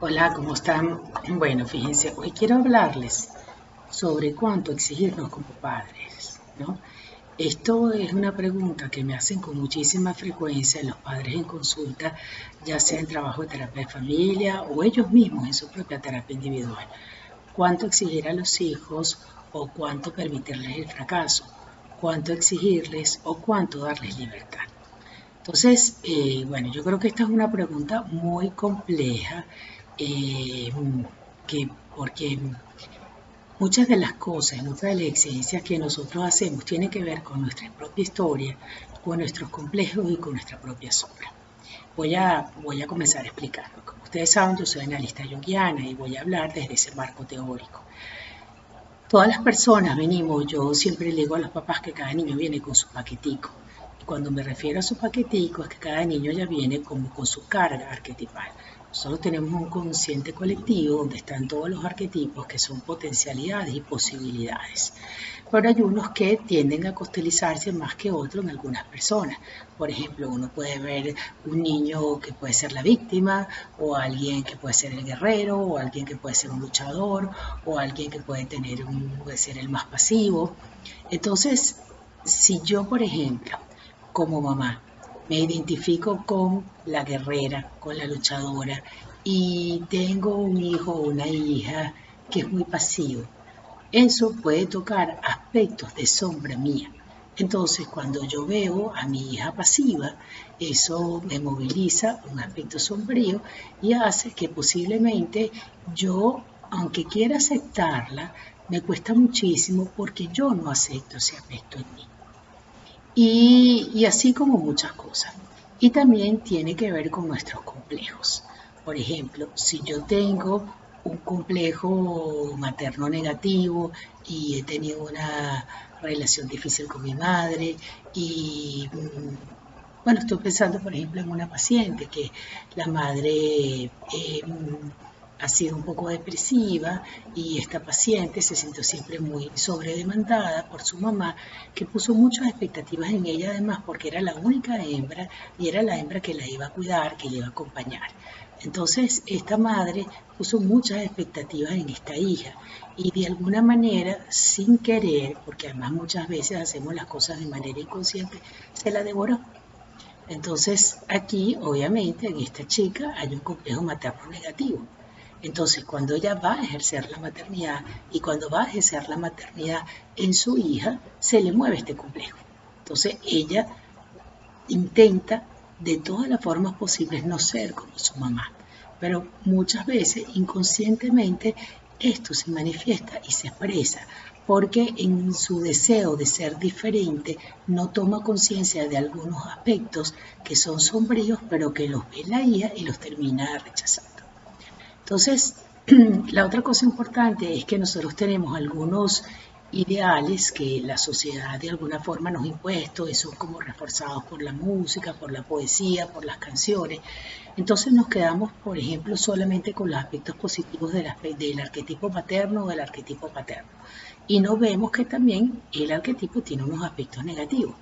Hola, ¿cómo están? Bueno, fíjense, hoy quiero hablarles sobre cuánto exigirnos como padres, ¿no? Esto es una pregunta que me hacen con muchísima frecuencia los padres en consulta, ya sea en trabajo de terapia de familia o ellos mismos en su propia terapia individual. ¿Cuánto exigir a los hijos o cuánto permitirles el fracaso? ¿Cuánto exigirles o cuánto darles libertad? Entonces, eh, bueno, yo creo que esta es una pregunta muy compleja eh, que, porque muchas de las cosas, muchas de las exigencias que nosotros hacemos tienen que ver con nuestra propia historia, con nuestros complejos y con nuestra propia sombra. Voy a, voy a comenzar a explicarlo. Como ustedes saben, yo soy analista junguiana y voy a hablar desde ese marco teórico. Todas las personas venimos, yo siempre le digo a los papás que cada niño viene con su paquetico. Y cuando me refiero a su paquetico es que cada niño ya viene como con su carga arquetipal. Nosotros tenemos un consciente colectivo donde están todos los arquetipos que son potencialidades y posibilidades. Pero hay unos que tienden a costelizarse más que otros en algunas personas. Por ejemplo, uno puede ver un niño que puede ser la víctima, o alguien que puede ser el guerrero, o alguien que puede ser un luchador, o alguien que puede tener puede ser el más pasivo. Entonces, si yo, por ejemplo, como mamá, me identifico con la guerrera, con la luchadora y tengo un hijo o una hija que es muy pasivo. Eso puede tocar aspectos de sombra mía. Entonces, cuando yo veo a mi hija pasiva, eso me moviliza un aspecto sombrío y hace que posiblemente yo, aunque quiera aceptarla, me cuesta muchísimo porque yo no acepto ese aspecto en mí y, así como muchas cosas. Y también tiene que ver con nuestros complejos. Por ejemplo, si yo tengo un complejo materno negativo y he tenido una relación difícil con mi madre y mm, bueno, estoy pensando por ejemplo en una paciente que la madre eh, ha sido un poco depresiva y esta paciente se sintió siempre muy sobredemandada por su mamá, que puso muchas expectativas en ella además porque era la única hembra y era la hembra que la iba a cuidar, que la iba a acompañar. Entonces esta madre puso muchas expectativas en esta hija y de alguna manera, sin querer, porque además muchas veces hacemos las cosas de manera inconsciente, se la devoró. Entonces aquí, obviamente, en esta chica hay un complejo materno negativo entonces, cuando ella va a ejercer la maternidad y cuando va a ejercer la maternidad en su hija, se le mueve este complejo. Entonces, ella intenta de todas las formas posibles no ser como su mamá, pero muchas veces inconscientemente esto se manifiesta y se expresa porque en su deseo de ser diferente no toma conciencia de algunos aspectos que son sombríos, pero que los ve la hija y los termina rechazando. Entonces, la otra cosa importante es que nosotros tenemos algunos ideales que la sociedad de alguna forma nos ha impuesto y son como reforzados por la música, por la poesía, por las canciones. Entonces nos quedamos, por ejemplo, solamente con los aspectos positivos del, arquetipo materno o del arquetipo paterno. Y no vemos que también el arquetipo tiene unos aspectos negativos.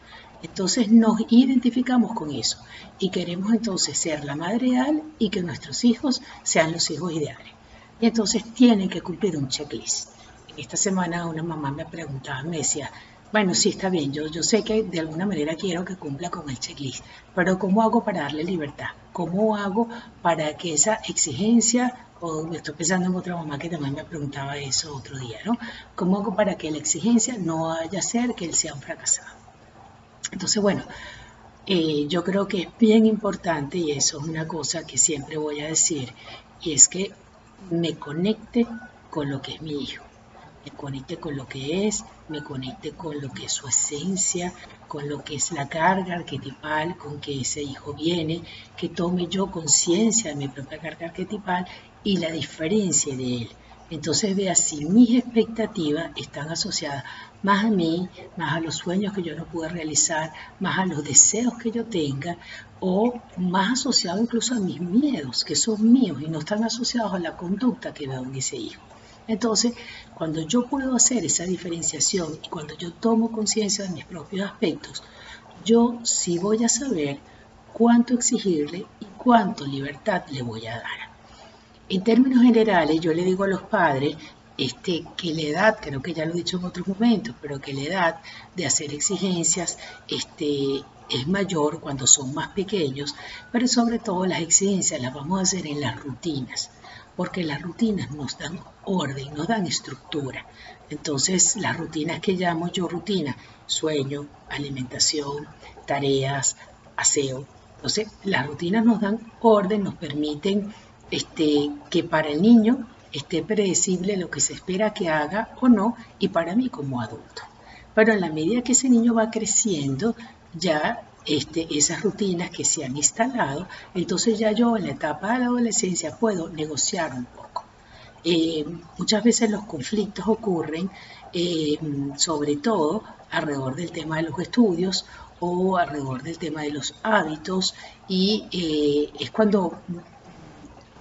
Entonces nos identificamos con eso y queremos entonces ser la madre ideal y que nuestros hijos sean los hijos ideales. Y entonces tienen que cumplir un checklist. Esta semana una mamá me preguntaba, me decía, bueno, sí está bien, yo, yo sé que de alguna manera quiero que cumpla con el checklist, pero ¿cómo hago para darle libertad? ¿Cómo hago para que esa exigencia, o estoy pensando en otra mamá que también me preguntaba eso otro día, ¿no? ¿Cómo hago para que la exigencia no vaya a ser que él sea un fracasado? Entonces, bueno, eh, yo creo que es bien importante y eso es una cosa que siempre voy a decir, y es que me conecte con lo que es mi hijo, me conecte con lo que es, me conecte con lo que es su esencia, con lo que es la carga arquetipal con que ese hijo viene, que tome yo conciencia de mi propia carga arquetipal y la diferencia de él. Entonces vea si mis expectativas están asociadas más a mí, más a los sueños que yo no pude realizar, más a los deseos que yo tenga o más asociado incluso a mis miedos que son míos y no están asociados a la conducta que veo en ese hijo. Entonces, cuando yo puedo hacer esa diferenciación y cuando yo tomo conciencia de mis propios aspectos, yo sí voy a saber cuánto exigirle y cuánto libertad le voy a dar. En términos generales, yo le digo a los padres este, que la edad, creo que ya lo he dicho en otros momentos, pero que la edad de hacer exigencias este, es mayor cuando son más pequeños, pero sobre todo las exigencias las vamos a hacer en las rutinas, porque las rutinas nos dan orden, nos dan estructura. Entonces, las rutinas que llamo yo rutina, sueño, alimentación, tareas, aseo. Entonces, las rutinas nos dan orden, nos permiten este, que para el niño esté predecible lo que se espera que haga o no y para mí como adulto. Pero en la medida que ese niño va creciendo, ya este, esas rutinas que se han instalado, entonces ya yo en la etapa de la adolescencia puedo negociar un poco. Eh, muchas veces los conflictos ocurren eh, sobre todo alrededor del tema de los estudios o alrededor del tema de los hábitos y eh, es cuando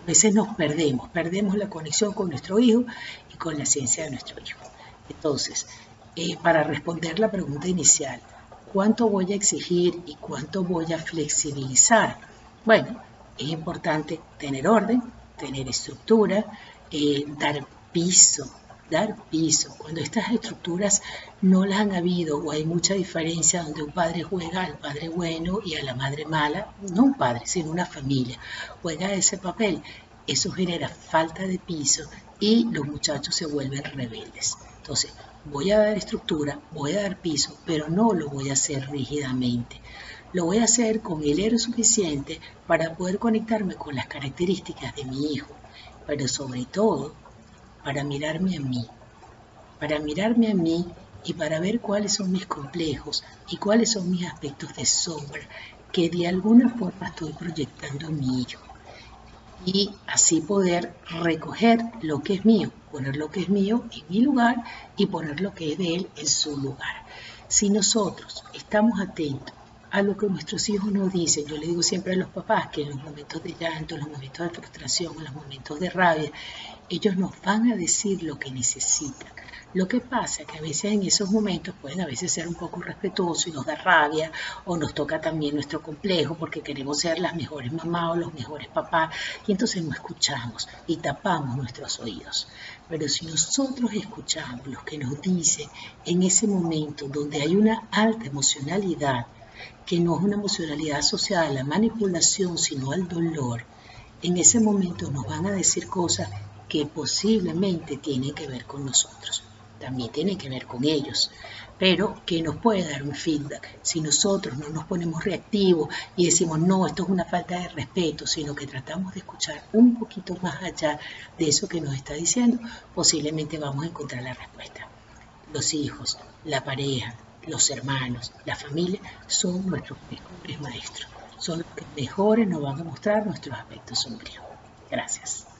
a veces nos perdemos, perdemos la conexión con nuestro hijo y con la ciencia de nuestro hijo. Entonces, eh, para responder la pregunta inicial, ¿cuánto voy a exigir y cuánto voy a flexibilizar? Bueno, es importante tener orden, tener estructura, eh, dar piso, dar piso. Cuando estas estructuras no las han habido o hay mucha diferencia donde un padre juega al padre bueno y a la madre mala, no un padre, sino una familia, juega ese papel. Eso genera falta de piso y los muchachos se vuelven rebeldes. Entonces, voy a dar estructura, voy a dar piso, pero no lo voy a hacer rígidamente. Lo voy a hacer con el héroe suficiente para poder conectarme con las características de mi hijo, pero sobre todo para mirarme a mí, para mirarme a mí y para ver cuáles son mis complejos y cuáles son mis aspectos de sombra que de alguna forma estoy proyectando en mi hijo. Y así poder recoger lo que es mío, poner lo que es mío en mi lugar y poner lo que es de él en su lugar. Si nosotros estamos atentos a lo que nuestros hijos nos dicen. Yo le digo siempre a los papás que en los momentos de llanto, en los momentos de frustración, en los momentos de rabia, ellos nos van a decir lo que necesitan. Lo que pasa es que a veces en esos momentos pueden a veces ser un poco respetuosos y nos da rabia o nos toca también nuestro complejo porque queremos ser las mejores mamás o los mejores papás y entonces no escuchamos y tapamos nuestros oídos. Pero si nosotros escuchamos lo que nos dicen en ese momento donde hay una alta emocionalidad, que no es una emocionalidad asociada a la manipulación, sino al dolor, en ese momento nos van a decir cosas que posiblemente tienen que ver con nosotros, también tienen que ver con ellos, pero que nos puede dar un feedback si nosotros no nos ponemos reactivos y decimos, no, esto es una falta de respeto, sino que tratamos de escuchar un poquito más allá de eso que nos está diciendo, posiblemente vamos a encontrar la respuesta. Los hijos, la pareja, los hermanos, la familia, son nuestros mejores maestros. Son los que mejores nos van a mostrar nuestros aspectos sombríos. Gracias.